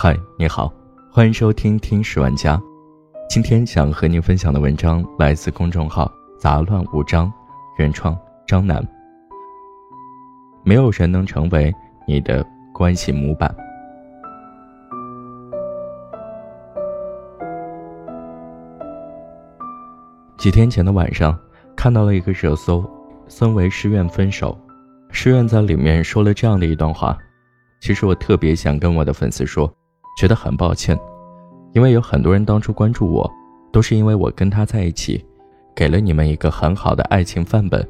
嗨，你好，欢迎收听《听十万家》。今天想和您分享的文章来自公众号“杂乱无章”，原创张楠。没有人能成为你的关系模板。几天前的晚上，看到了一个热搜：孙维失愿分手。诗苑在里面说了这样的一段话。其实我特别想跟我的粉丝说。觉得很抱歉，因为有很多人当初关注我，都是因为我跟他在一起，给了你们一个很好的爱情范本。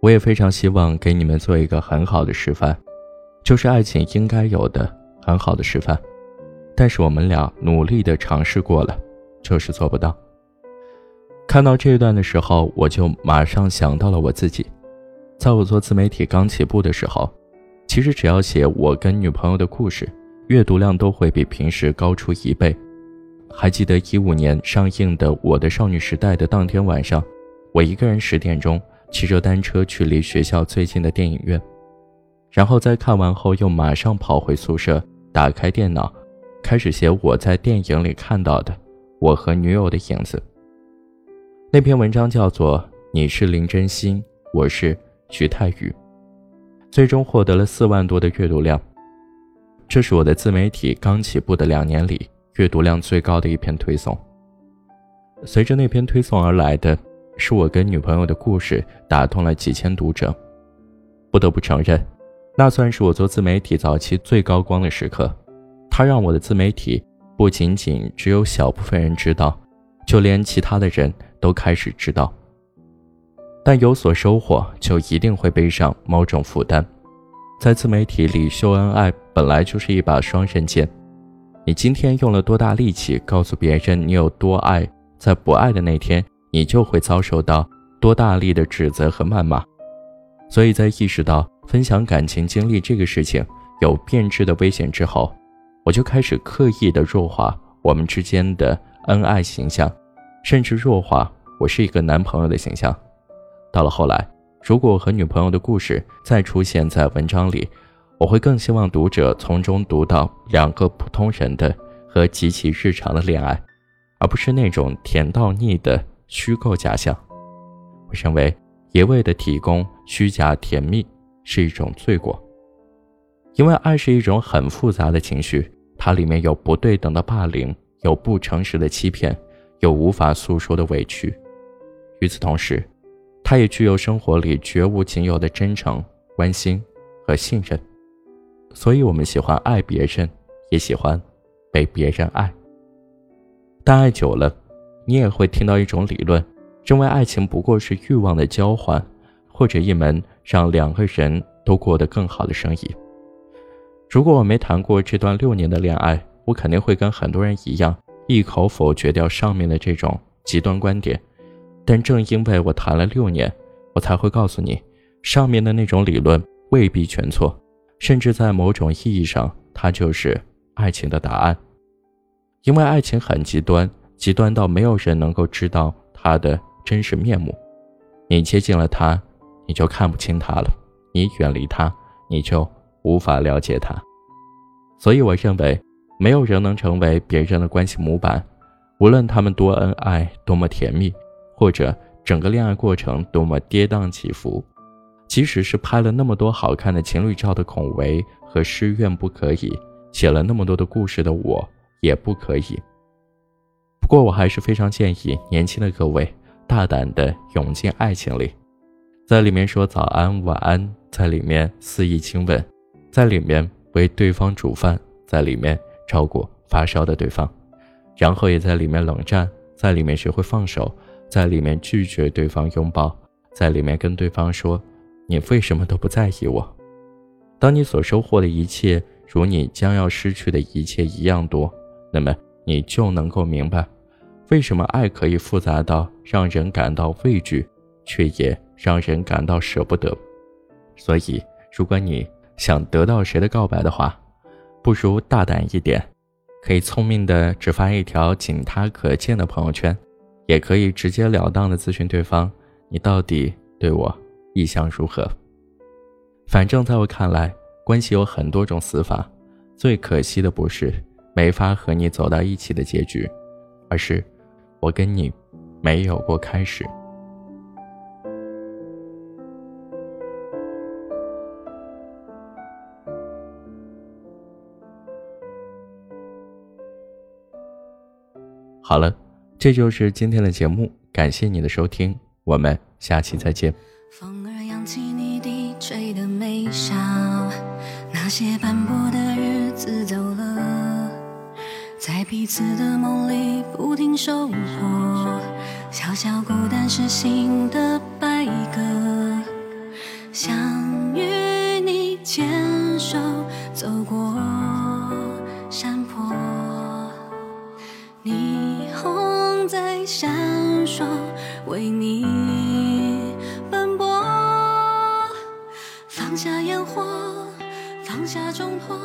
我也非常希望给你们做一个很好的示范，就是爱情应该有的很好的示范。但是我们俩努力的尝试过了，就是做不到。看到这一段的时候，我就马上想到了我自己，在我做自媒体刚起步的时候，其实只要写我跟女朋友的故事。阅读量都会比平时高出一倍。还记得一五年上映的《我的少女时代》的当天晚上，我一个人十点钟骑着单车去离学校最近的电影院，然后在看完后又马上跑回宿舍，打开电脑，开始写我在电影里看到的我和女友的影子。那篇文章叫做《你是林真心，我是徐太宇》，最终获得了四万多的阅读量。这是我的自媒体刚起步的两年里阅读量最高的一篇推送。随着那篇推送而来的，是我跟女朋友的故事打动了几千读者。不得不承认，那算是我做自媒体早期最高光的时刻。它让我的自媒体不仅仅只有小部分人知道，就连其他的人都开始知道。但有所收获，就一定会背上某种负担。在自媒体里秀恩爱本来就是一把双刃剑，你今天用了多大力气告诉别人你有多爱，在不爱的那天，你就会遭受到多大力的指责和谩骂。所以在意识到分享感情经历这个事情有变质的危险之后，我就开始刻意的弱化我们之间的恩爱形象，甚至弱化我是一个男朋友的形象。到了后来。如果和女朋友的故事再出现在文章里，我会更希望读者从中读到两个普通人的和极其日常的恋爱，而不是那种甜到腻的虚构假象。我认为一味的提供虚假甜蜜是一种罪过，因为爱是一种很复杂的情绪，它里面有不对等的霸凌，有不诚实的欺骗，有无法诉说的委屈。与此同时，他也具有生活里绝无仅有的真诚、关心和信任，所以我们喜欢爱别人，也喜欢被别人爱。但爱久了，你也会听到一种理论，认为爱情不过是欲望的交换，或者一门让两个人都过得更好的生意。如果我没谈过这段六年的恋爱，我肯定会跟很多人一样，一口否决掉上面的这种极端观点。但正因为我谈了六年，我才会告诉你，上面的那种理论未必全错，甚至在某种意义上，它就是爱情的答案。因为爱情很极端，极端到没有人能够知道它的真实面目。你接近了他，你就看不清他了；你远离他，你就无法了解他。所以，我认为，没有人能成为别人的关系模板，无论他们多恩爱，多么甜蜜。或者整个恋爱过程多么跌宕起伏，即使是拍了那么多好看的情侣照的孔维和诗苑不可以，写了那么多的故事的我也不可以。不过我还是非常建议年轻的各位大胆的涌进爱情里，在里面说早安晚安，在里面肆意亲吻，在里面为对方煮饭，在里面照顾发烧的对方，然后也在里面冷战，在里面学会放手。在里面拒绝对方拥抱，在里面跟对方说：“你为什么都不在意我？”当你所收获的一切如你将要失去的一切一样多，那么你就能够明白，为什么爱可以复杂到让人感到畏惧，却也让人感到舍不得。所以，如果你想得到谁的告白的话，不如大胆一点，可以聪明的只发一条仅他可见的朋友圈。也可以直截了当的咨询对方，你到底对我意向如何？反正在我看来，关系有很多种死法，最可惜的不是没法和你走到一起的结局，而是我跟你没有过开始。好了，这就是今天的节目，感谢你的收听，我们下期再见。风儿扬起你低垂的眉梢，那些斑驳的日子走了，在彼此的梦里不停收获，小小孤单是新的白鸽，想与你牵手走过闪烁，为你奔波。放下烟火，放下重破。